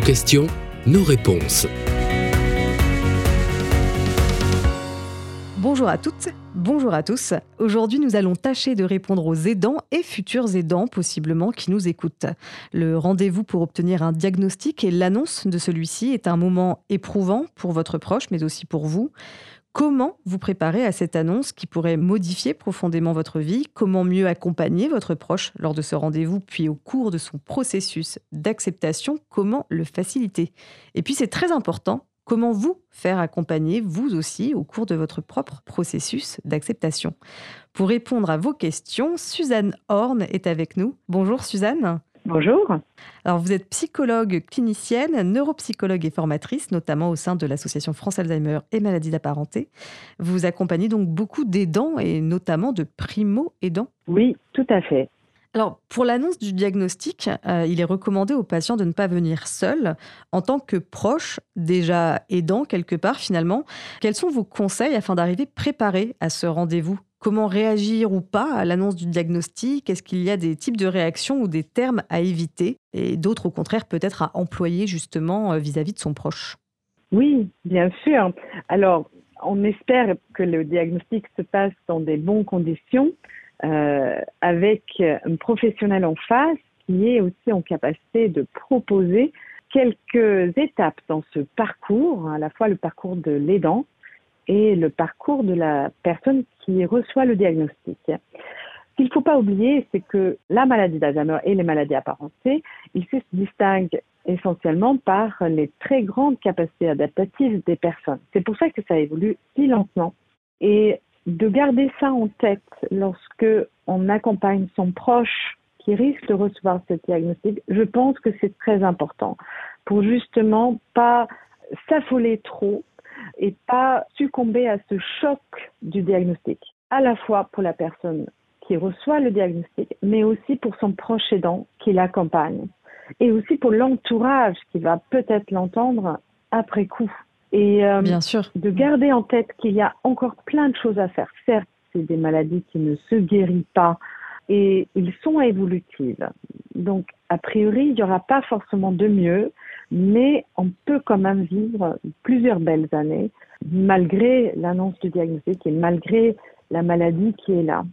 Vos questions, nos réponses. Bonjour à toutes, bonjour à tous. Aujourd'hui, nous allons tâcher de répondre aux aidants et futurs aidants possiblement qui nous écoutent. Le rendez-vous pour obtenir un diagnostic et l'annonce de celui-ci est un moment éprouvant pour votre proche, mais aussi pour vous. Comment vous préparer à cette annonce qui pourrait modifier profondément votre vie? Comment mieux accompagner votre proche lors de ce rendez-vous, puis au cours de son processus d'acceptation Comment le faciliter? Et puis c'est très important, comment vous faire accompagner, vous aussi, au cours de votre propre processus d'acceptation? Pour répondre à vos questions, Suzanne Horn est avec nous. Bonjour Suzanne. Bonjour. Alors, vous êtes psychologue clinicienne, neuropsychologue et formatrice, notamment au sein de l'Association France Alzheimer et maladies d'apparenté. Vous accompagnez donc beaucoup d'aidants et notamment de primo-aidants. Oui, tout à fait. Alors, pour l'annonce du diagnostic, euh, il est recommandé aux patients de ne pas venir seuls en tant que proche, déjà aidant quelque part finalement. Quels sont vos conseils afin d'arriver préparé à ce rendez-vous? Comment réagir ou pas à l'annonce du diagnostic? Est-ce qu'il y a des types de réactions ou des termes à éviter? Et d'autres au contraire peut-être à employer justement euh, vis-à-vis de son proche? Oui, bien sûr. Alors, on espère que le diagnostic se passe dans des bonnes conditions euh, avec un professionnel en face qui est aussi en capacité de proposer quelques étapes dans ce parcours, à la fois le parcours de l'aidant et le parcours de la personne qui reçoit le diagnostic. Ce qu'il ne faut pas oublier, c'est que la maladie d'Alzheimer et les maladies apparentées, ils se distinguent essentiellement par les très grandes capacités adaptatives des personnes. C'est pour ça que ça évolue si lentement. Et de garder ça en tête lorsque on accompagne son proche qui risque de recevoir ce diagnostic, je pense que c'est très important pour justement pas s'affoler trop et pas succomber à ce choc du diagnostic, à la fois pour la personne qui reçoit le diagnostic, mais aussi pour son proche aidant qui l'accompagne, et aussi pour l'entourage qui va peut-être l'entendre après coup. Et euh, Bien sûr. de garder en tête qu'il y a encore plein de choses à faire. Certes, c'est des maladies qui ne se guérissent pas et ils sont évolutives. Donc, a priori, il n'y aura pas forcément de mieux mais on peut quand même vivre plusieurs belles années malgré l'annonce du diagnostic et malgré la maladie qui est là.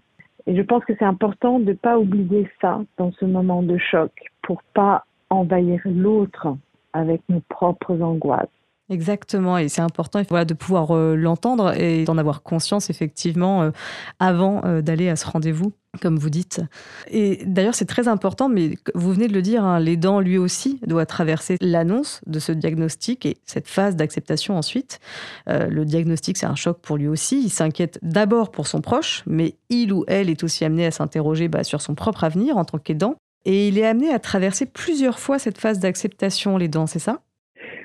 Et je pense que c'est important de ne pas oublier ça dans ce moment de choc pour pas envahir l'autre avec nos propres angoisses. Exactement, et c'est important de pouvoir euh, l'entendre et d'en avoir conscience effectivement euh, avant euh, d'aller à ce rendez-vous, comme vous dites. Et d'ailleurs, c'est très important, mais vous venez de le dire, hein, l'aidant lui aussi doit traverser l'annonce de ce diagnostic et cette phase d'acceptation ensuite. le diagnostic, c'est un choc pour lui aussi. Il s'inquiète d'abord pour son proche, mais il ou elle est aussi amené à s'interroger bah, sur son propre avenir en tant qu'aidant. Et il est amené à traverser plusieurs fois cette phase d'acceptation, l'aidant, c'est ça?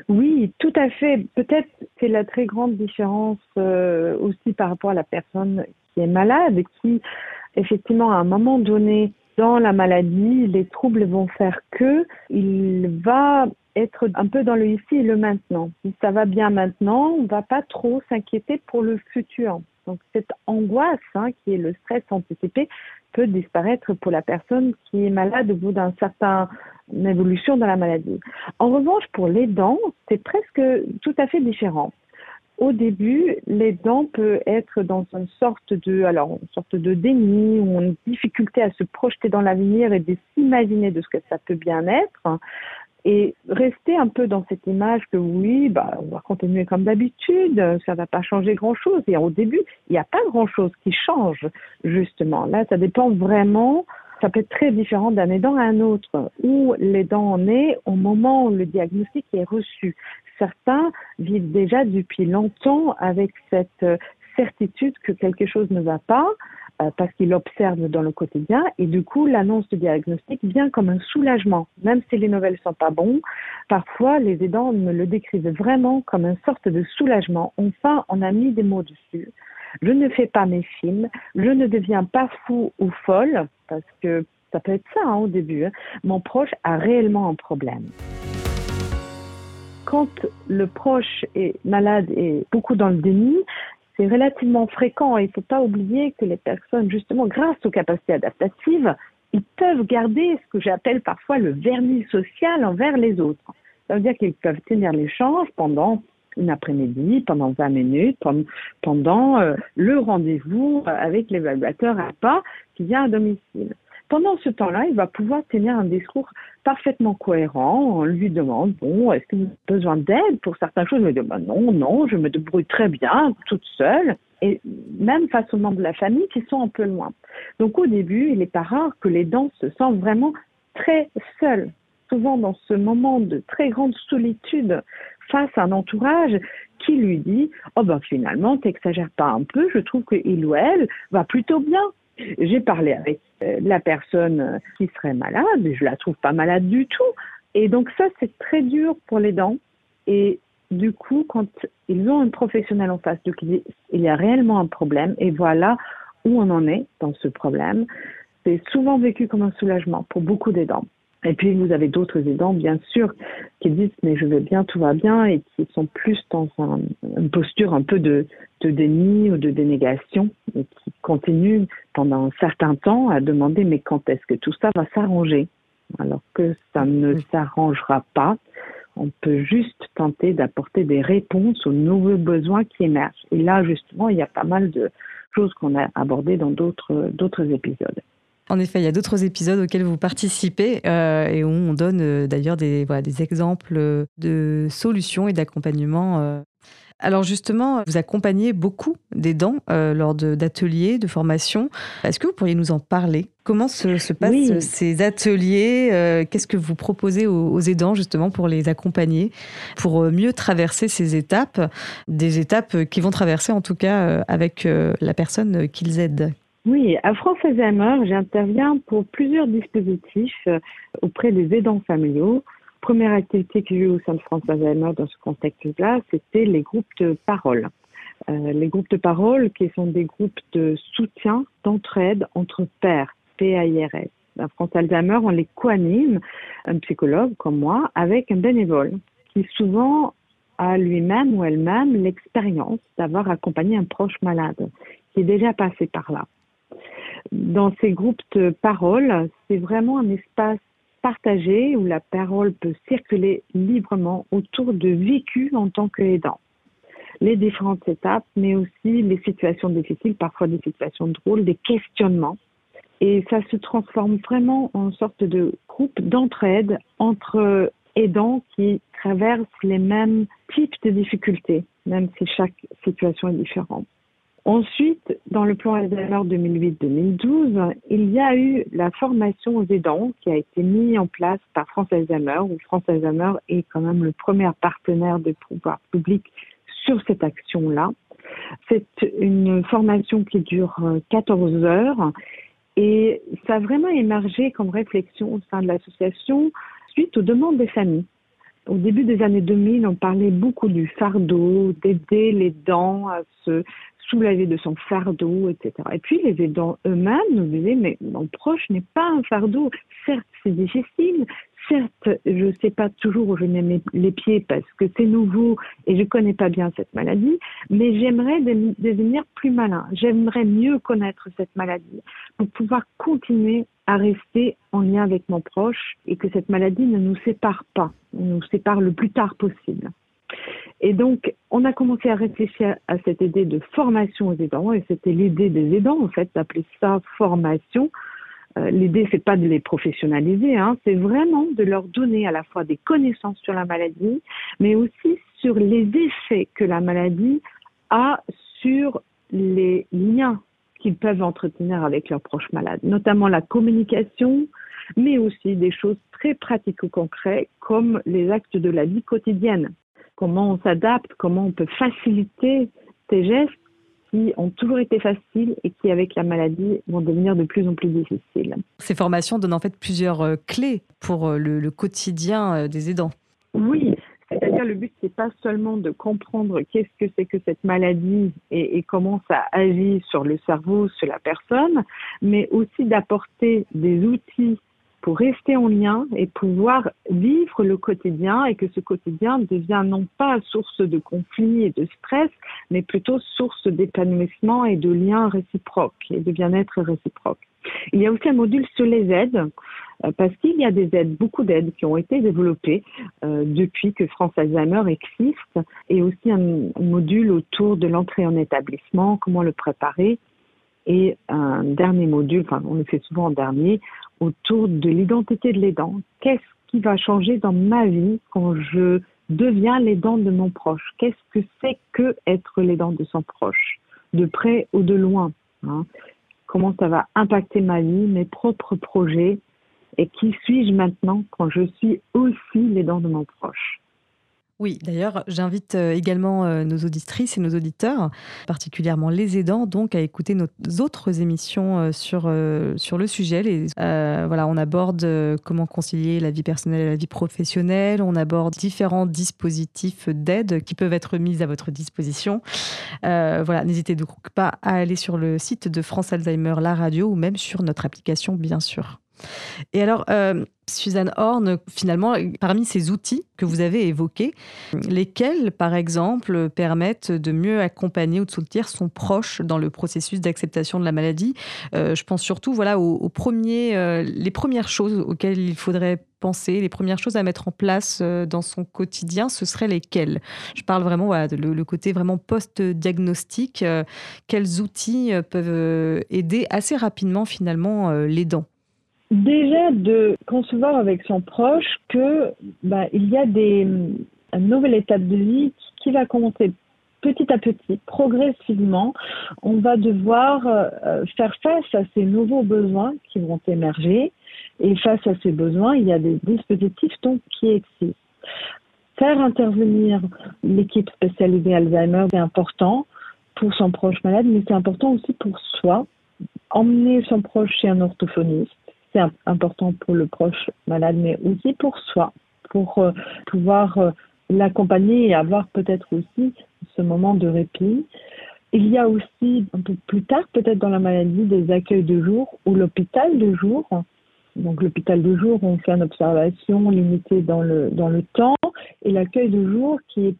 Oui, tout à fait. Peut-être c'est la très grande différence euh, aussi par rapport à la personne qui est malade, qui effectivement à un moment donné dans la maladie, les troubles vont faire que il va être un peu dans le ici et le maintenant. Si ça va bien maintenant, on va pas trop s'inquiéter pour le futur. Donc cette angoisse, hein, qui est le stress anticipé, peut disparaître pour la personne qui est malade au bout d'un certain évolution dans la maladie. En revanche, pour les dents, c'est presque tout à fait différent. Au début, les dents peuvent être dans une sorte de, alors, une sorte de déni ou une difficulté à se projeter dans l'avenir et de s'imaginer de ce que ça peut bien être et rester un peu dans cette image que oui, bah, on va continuer comme d'habitude, ça va pas changer grand chose. Et au début, il n'y a pas grand chose qui change, justement. Là, ça dépend vraiment, ça peut être très différent d'un aidant à un autre, où l'aidant en est au moment où le diagnostic est reçu. Certains vivent déjà depuis longtemps avec cette certitude que quelque chose ne va pas, euh, parce qu'il observe dans le quotidien et du coup l'annonce du diagnostic vient comme un soulagement. Même si les nouvelles sont pas bonnes, parfois les aidants me le décrivent vraiment comme une sorte de soulagement. Enfin, on a mis des mots dessus. Je ne fais pas mes films, je ne deviens pas fou ou folle parce que ça peut être ça hein, au début. Hein. Mon proche a réellement un problème quand le proche est malade et beaucoup dans le déni, c'est relativement fréquent il ne faut pas oublier que les personnes, justement, grâce aux capacités adaptatives, ils peuvent garder ce que j'appelle parfois le vernis social envers les autres. Ça veut dire qu'ils peuvent tenir l'échange pendant une après-midi, pendant 20 minutes, pendant euh, le rendez-vous avec l'évaluateur à pas qui vient à domicile. Pendant ce temps-là, il va pouvoir tenir un discours parfaitement cohérent. On lui demande, bon, est-ce que vous avez besoin d'aide pour certaines choses? Il va dire, non, non, je me débrouille très bien, toute seule. Et même face aux membres de la famille qui sont un peu loin. Donc au début, il n'est pas rare que les dents se sentent vraiment très seuls souvent dans ce moment de très grande solitude face à un entourage qui lui dit Oh ben finalement, t'exagères pas un peu, je trouve qu'il ou elle va plutôt bien. J'ai parlé avec euh, la personne qui serait malade, et je la trouve pas malade du tout. Et donc ça, c'est très dur pour les dents. Et du coup, quand ils ont un professionnel en face, donc il y a réellement un problème, et voilà où on en est dans ce problème. C'est souvent vécu comme un soulagement pour beaucoup d'aidants. Et puis vous avez d'autres aidants, bien sûr, qui disent mais je vais bien, tout va bien, et qui sont plus dans une posture un peu de, de déni ou de dénégation, et qui continuent pendant un certain temps à demander mais quand est-ce que tout ça va s'arranger? Alors que ça ne s'arrangera pas. On peut juste tenter d'apporter des réponses aux nouveaux besoins qui émergent. Et là, justement, il y a pas mal de choses qu'on a abordées dans d'autres d'autres épisodes. En effet, il y a d'autres épisodes auxquels vous participez euh, et où on donne euh, d'ailleurs des, des exemples de solutions et d'accompagnement. Euh. Alors justement, vous accompagnez beaucoup d'aidants lors d'ateliers, de, formations. Est-ce que vous pourriez nous en parler? Comment se, passent ces ateliers Qu'est-ce que vous proposez aux, aidants justement pour les accompagner, pour mieux traverser ces étapes, des étapes qui vont traverser en tout cas avec la personne qu'ils aident oui, à France Alzheimer, j'interviens pour plusieurs dispositifs euh, auprès des aidants familiaux. Première activité que j'ai eue au sein de France Alzheimer dans ce contexte-là, c'était les groupes de parole. Euh, les groupes de parole qui sont des groupes de soutien, d'entraide entre pairs, PAIRS. À France Alzheimer, on les coanime, un psychologue comme moi, avec un bénévole qui souvent a lui-même ou elle-même l'expérience d'avoir accompagné un proche malade qui est déjà passé par là dans ces groupes de parole, c'est vraiment un espace partagé où la parole peut circuler librement autour de vécus en tant qu'aidant. Les différentes étapes, mais aussi les situations difficiles, parfois des situations drôles, des questionnements. Et ça se transforme vraiment en sorte de groupe d'entraide entre aidants qui traversent les mêmes types de difficultés, même si chaque situation est différente. Ensuite, dans le plan Alzheimer 2008-2012, il y a eu la formation aux aidants qui a été mise en place par France Alzheimer, où France Alzheimer est quand même le premier partenaire de pouvoir public sur cette action-là. C'est une formation qui dure 14 euh, heures et ça a vraiment émergé comme réflexion au sein de l'association suite aux demandes des familles. Au début des années 2000, on parlait beaucoup du fardeau, d'aider les dents à se soulager de son fardeau, etc. Et puis les aidants eux-mêmes nous disaient, mais mon proche n'est pas un fardeau. Certes, c'est difficile. Certes, je ne sais pas toujours où je mets les pieds parce que c'est nouveau et je ne connais pas bien cette maladie, mais j'aimerais devenir plus malin. J'aimerais mieux connaître cette maladie pour pouvoir continuer à rester en lien avec mon proche et que cette maladie ne nous sépare pas, nous sépare le plus tard possible. Et donc, on a commencé à réfléchir à cette idée de formation aux aidants, et c'était l'idée des aidants, en fait, d'appeler ça formation. Euh, l'idée, c'est pas de les professionnaliser, hein, c'est vraiment de leur donner à la fois des connaissances sur la maladie, mais aussi sur les effets que la maladie a sur les liens qu'ils peuvent entretenir avec leurs proches malades, notamment la communication, mais aussi des choses très pratiques ou concrètes comme les actes de la vie quotidienne comment on s'adapte, comment on peut faciliter ces gestes qui ont toujours été faciles et qui, avec la maladie, vont devenir de plus en plus difficiles. Ces formations donnent en fait plusieurs euh, clés pour euh, le, quotidien euh, des aidants. Oui, c'est-à-dire le but, c'est pas seulement de comprendre qu'est-ce que c'est que cette maladie et, et, comment ça agit sur le cerveau, sur la personne, mais aussi d'apporter des outils pour rester en lien et pouvoir vivre le quotidien et que ce quotidien devient non pas source de conflit et de stress, mais plutôt source d'épanouissement et de liens réciproques et de bien-être réciproque. Il y a aussi un module sur les aides parce qu'il y a des aides, beaucoup d'aides qui ont été développées depuis que France Alzheimer existe, et aussi un, module autour de l'entrée en établissement, comment le préparer, et un dernier module, enfin on le fait souvent en dernier, autour de l'identité de l'aidant. Qu'est-ce qui va changer dans ma vie quand je deviens l'aidant de mon proche? Qu'est-ce que c'est que être l'aidant de son proche, de près ou de loin hein? Comment ça va impacter ma vie, mes propres projets? Et qui suis-je maintenant quand je suis aussi l'aidant de mon proche? Oui, d'ailleurs, j'invite euh, également euh, nos auditrices et nos auditeurs, particulièrement les aidants, donc à écouter nos autres émissions euh, sur, sur le sujet. voilà, on aborde comment concilier la vie personnelle et la vie professionnelle, on aborde différents dispositifs d'aide qui peuvent être mis à votre disposition. voilà, n'hésitez donc pas à aller sur le site de France Alzheimer, la radio, ou même sur notre application, bien sûr. Et alors, Suzanne Horn, finalement, parmi ces outils que vous avez évoqués, lesquels, par exemple, permettent de mieux accompagner ou de soutenir son proche dans le processus d'acceptation de la maladie euh, Je pense surtout voilà, aux, premiers, euh, les premières choses auxquelles il faudrait penser, les premières choses à mettre en place dans son quotidien, ce seraient lesquelles? Je parle vraiment voilà, le, côté vraiment post-diagnostic. quels outils peuvent aider assez rapidement, finalement, les dents? Déjà de concevoir avec son proche que bah, il y a des une nouvelle étape de vie qui va commencer petit à petit, progressivement. On va devoir euh, faire face à ces nouveaux besoins qui vont émerger. Et face à ces besoins, il y a des dispositifs donc, qui existent. Faire intervenir l'équipe spécialisée Alzheimer est important pour son proche malade, mais c'est important aussi pour soi. Emmener son proche chez un orthophoniste, c'est important pour le proche malade, mais aussi pour soi, pour euh, pouvoir euh, l'accompagner et avoir peut-être aussi ce moment de répit. Il y a aussi un peu plus tard, peut-être dans la maladie, des accueils de jour ou l'hôpital de jour. Donc l'hôpital de jour, on fait une observation limitée dans le, dans le temps et l'accueil de jour qui est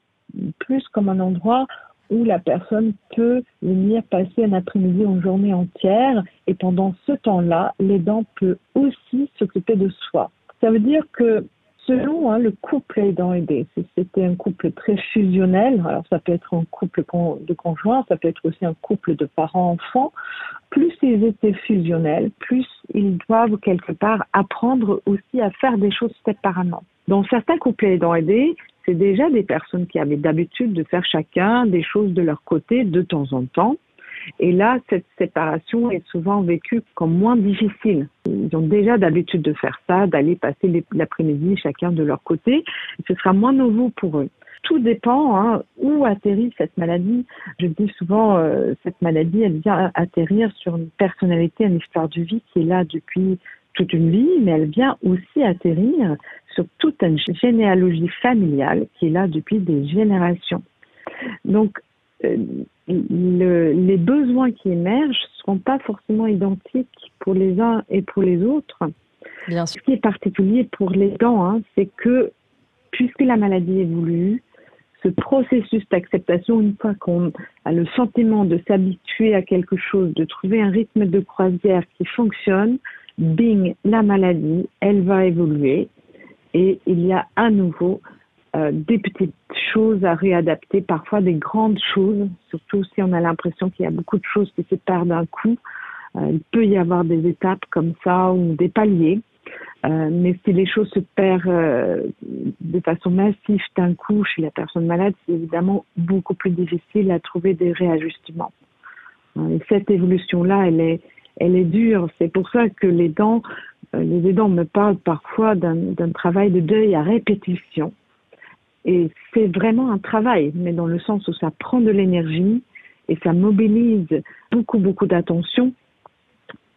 plus comme un endroit où la personne peut venir passer un après-midi ou une journée entière et pendant ce temps-là, l'aidant peut aussi s'occuper de soi. Ça veut dire que selon hein, le couple aidant aidé, si c'était un couple très fusionnel, alors ça peut être un couple de conjoints, ça peut être aussi un couple de parents-enfants, plus ils étaient fusionnels, plus ils doivent quelque part apprendre aussi à faire des choses séparément. Dans certains couples aidant aidés, c'est déjà des personnes qui avaient d'habitude de faire chacun des choses de leur côté de temps en temps. Et là, cette séparation est souvent vécue comme moins difficile. Ils ont déjà d'habitude de faire ça, d'aller passer l'après-midi chacun de leur côté. Ce sera moins nouveau pour eux. Tout dépend hein, où atterrit cette maladie. Je dis souvent, euh, cette maladie, elle vient atterrir sur une personnalité, une histoire de vie qui est là depuis toute une vie, mais elle vient aussi atterrir sur toute une généalogie familiale qui est là depuis des générations. Donc, euh, les besoins qui émergent ne seront pas forcément identiques pour les uns et pour les autres. Bien Ce qui est particulier pour les dents, hein, c'est que puisque la maladie évolue, ce processus d'acceptation, une fois qu'on a le sentiment de s'habituer à quelque chose, de trouver un rythme de croisière qui fonctionne, bing, la maladie, elle va évoluer et il y a à nouveau euh, des petites choses à réadapter, parfois des grandes choses, surtout si on a l'impression qu'il y a beaucoup de choses qui se perdent d'un coup. Euh, il peut y avoir des étapes comme ça ou des paliers. Euh, mais si les choses se perdent de façon massive d'un coup chez la personne malade, c'est évidemment beaucoup plus difficile à trouver des réajustements. et cette évolution-là, elle est, elle est dure. C'est pour ça que les dents, euh, les aidants me parlent parfois d'un travail de deuil à répétition. Et c'est vraiment un travail, mais dans le sens où ça prend de l'énergie et ça mobilise beaucoup, beaucoup d'attention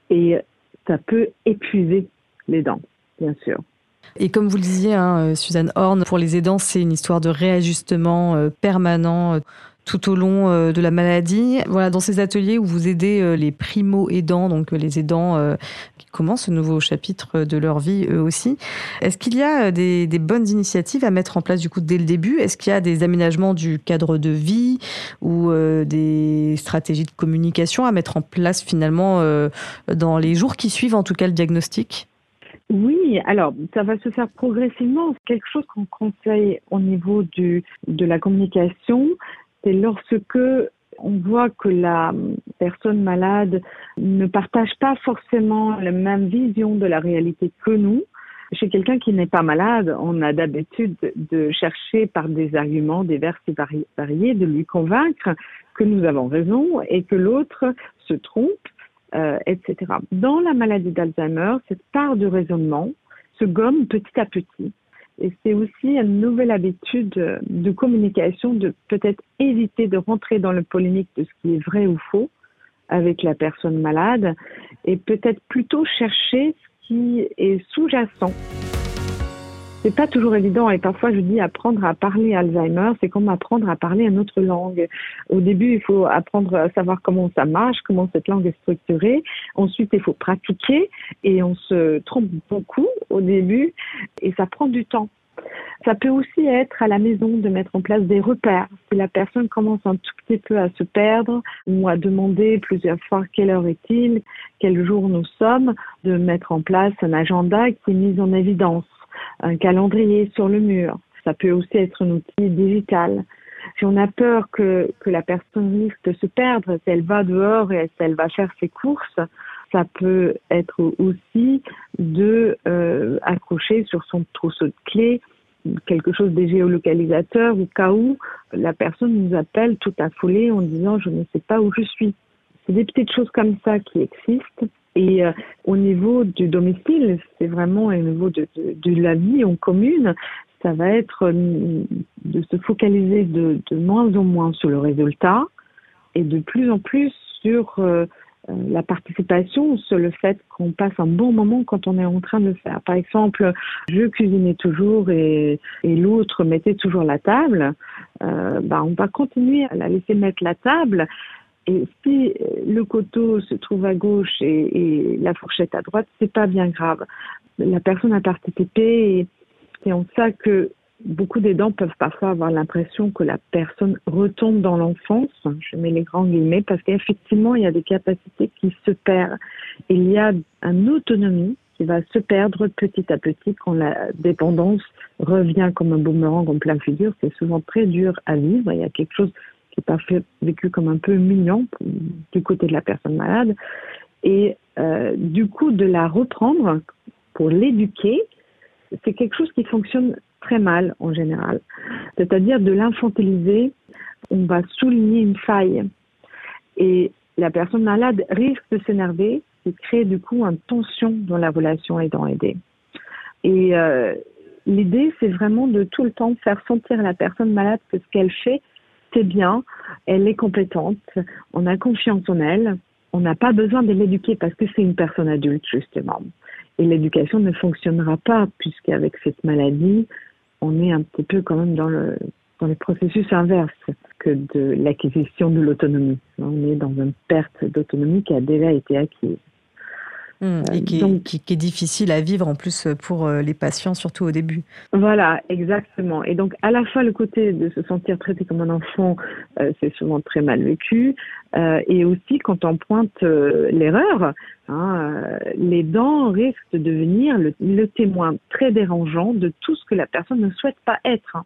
et ça peut épuiser les dents, bien sûr. Et comme vous le disiez, hein, euh, Suzanne Horn, pour les aidants, c'est une histoire de réajustement euh, permanent tout au long euh, de la maladie. Voilà, dans ces ateliers où vous aidez euh, les primo-aidants, donc euh, les aidants qui commencent ce nouveau chapitre de leur vie eux aussi, est-ce qu'il y a des, bonnes initiatives à mettre en place du coup dès le début? Est-ce qu'il y a des aménagements du cadre de vie ou des stratégies de communication à mettre en place finalement dans les jours qui suivent en tout cas le diagnostic? Oui, alors ça va se faire progressivement. Quelque chose qu'on conseille au niveau de la communication, c'est lorsque on voit que la personne malade ne partage pas forcément la même vision de la réalité que nous. Chez quelqu'un qui n'est pas malade, on a d'habitude de chercher par des arguments divers et variés de lui convaincre que nous avons raison et que l'autre se trompe, euh, etc. Dans la maladie d'Alzheimer, cette part de raisonnement se gomme petit à petit. Et c'est aussi une nouvelle habitude de communication de peut-être éviter de rentrer dans le polémique de ce qui est vrai ou faux avec la personne malade et peut-être plutôt chercher ce qui est sous-jacent. C'est pas toujours évident et parfois je dis apprendre à parler Alzheimer, c'est comme apprendre à parler une autre langue. Au début, il faut apprendre à savoir comment ça marche, comment cette langue est structurée. Ensuite, il faut pratiquer et on se trompe beaucoup au début et ça prend du temps. Ça peut aussi être à la maison de mettre en place des repères. Si la personne commence un tout petit peu à se perdre ou à demander plusieurs fois quelle heure est-il, quel jour nous sommes, de mettre en place un agenda qui est mis en évidence un calendrier sur le mur. Ça peut aussi être un outil digital. Si on a peur que, que la personne risque de se perdre, si elle va dehors et si elle va faire ses courses, ça peut être aussi de euh, accrocher sur son trousseau de clés quelque chose des géolocalisateurs au cas où la personne nous appelle tout affolée en disant je ne sais pas où je suis. C'est des petites choses comme ça qui existent et euh, au niveau du domicile, c'est vraiment au niveau de, de, la vie en commune, ça va être euh, de se focaliser de, de, moins en moins sur le résultat et de plus en plus sur euh, la participation, sur le fait qu'on passe un bon moment quand on est en train de faire. Par exemple, je cuisinais toujours et, et l'autre mettait toujours la table. Euh, bah, on va continuer à la laisser mettre la table et si le couteau se trouve à gauche et, la fourchette à droite, c'est pas bien grave. La personne a participé et c'est en ça que beaucoup d'aidants peuvent parfois avoir l'impression que la personne retombe dans l'enfance. Je mets les grands guillemets parce qu'effectivement, il y a des capacités qui se perdent. Il y a une autonomie qui va se perdre petit à petit quand la dépendance revient comme un boomerang en plein figure. C'est souvent très dur à vivre. Il y a quelque chose qui est parfois vécu comme un peu mignon du côté de la personne malade. Et euh, du coup, de la reprendre pour l'éduquer, c'est quelque chose qui fonctionne très mal en général. C'est-à-dire de l'infantiliser, on va souligner une faille. Et la personne malade risque de s'énerver et créer du coup une tension dans la relation aidant-aidé. Et euh, l'idée, c'est vraiment de tout le temps faire sentir à la personne malade que ce qu'elle fait, c'est bien, elle est compétente, on a confiance en elle, on n'a pas besoin de l'éduquer parce que c'est une personne adulte, justement. Et l'éducation ne fonctionnera pas puisqu'avec cette maladie, on est un petit peu quand même dans le, dans les processus inverses que de l'acquisition de l'autonomie. On est dans une perte d'autonomie qui a déjà été acquise. Mmh, et qui est, difficile à vivre en plus pour euh, les patients, surtout au début. Voilà, exactement. Et donc, à la fois, le côté de se sentir traité comme un enfant, euh, c'est souvent très mal vécu. Euh, et aussi, quand on pointe l'erreur, hein, les dents risquent de devenir le, le, témoin très dérangeant de tout ce que la personne ne souhaite pas être. Hein.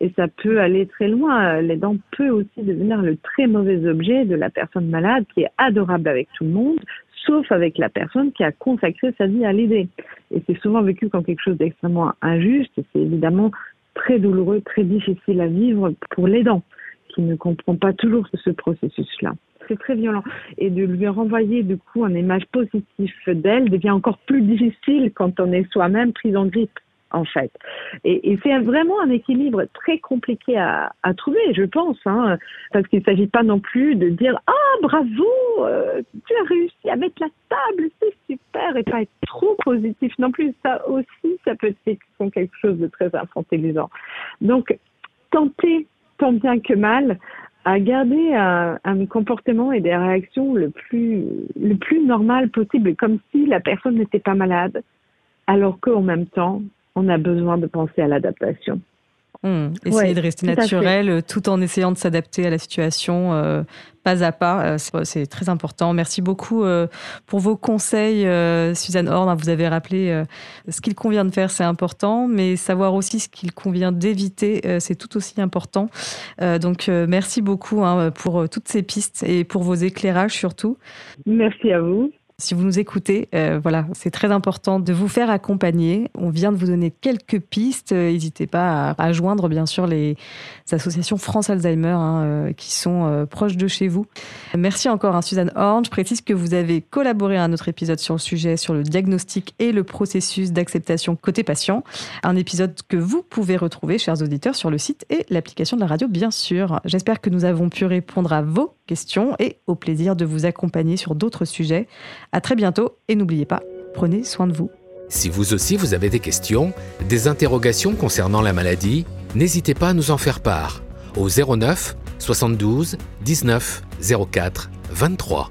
Et ça peut aller très loin. Les dents peuvent aussi devenir le très mauvais objet de la personne malade qui est adorable avec tout le monde, sauf avec la personne qui a consacré sa vie à l'aider. Et c'est souvent vécu comme quelque chose d'extrêmement injuste c'est évidemment très douloureux, très difficile à vivre pour l'aidant qui ne comprend pas toujours ce processus-là. C'est très violent. Et de lui renvoyer du coup une image positive d'elle devient encore plus difficile quand on est soi-même pris en grippe en fait. Et, c'est vraiment un équilibre très compliqué à, trouver, je pense, hein, parce qu'il ne s'agit pas non plus de dire ah bravo, euh, tu as réussi à mettre la table, c'est super, et pas être trop positif non plus. Ça aussi, ça peut être quelque chose de très infantilisant. Donc, tenter tant bien que mal à garder un, comportement et des réactions le plus le plus normal possible, comme si la personne n'était pas malade, alors qu'en même temps, on a besoin de penser à l'adaptation. Mmh. Essayer de rester naturel tout en essayant de s'adapter à la situation pas à pas. C'est très important. Merci beaucoup pour vos conseils, Suzanne Horn. Vous avez rappelé ce qu'il convient de faire, c'est important, mais savoir aussi ce qu'il convient d'éviter, c'est tout aussi important. Donc, merci beaucoup hein, pour toutes ces pistes et pour vos éclairages surtout. Merci à vous. Si vous nous écoutez, euh, voilà, c'est très important de vous faire accompagner. On vient de vous donner quelques pistes. N'hésitez pas à, joindre, bien sûr, les associations France Alzheimer hein, euh, qui sont euh, proches de chez vous. Merci encore, à hein, Suzanne Horn. Je précise que vous avez collaboré à un autre épisode sur le sujet, sur le diagnostic et le processus d'acceptation côté patient. Un épisode que vous pouvez retrouver, chers auditeurs, sur le site et l'application de la radio, bien sûr. J'espère que nous avons pu répondre à vos et au plaisir de vous accompagner sur d'autres sujets. À très bientôt et n'oubliez pas, prenez soin de vous. Si vous aussi vous avez des questions, des interrogations concernant la maladie, n'hésitez pas à nous en faire part au 09 72 19 04 23.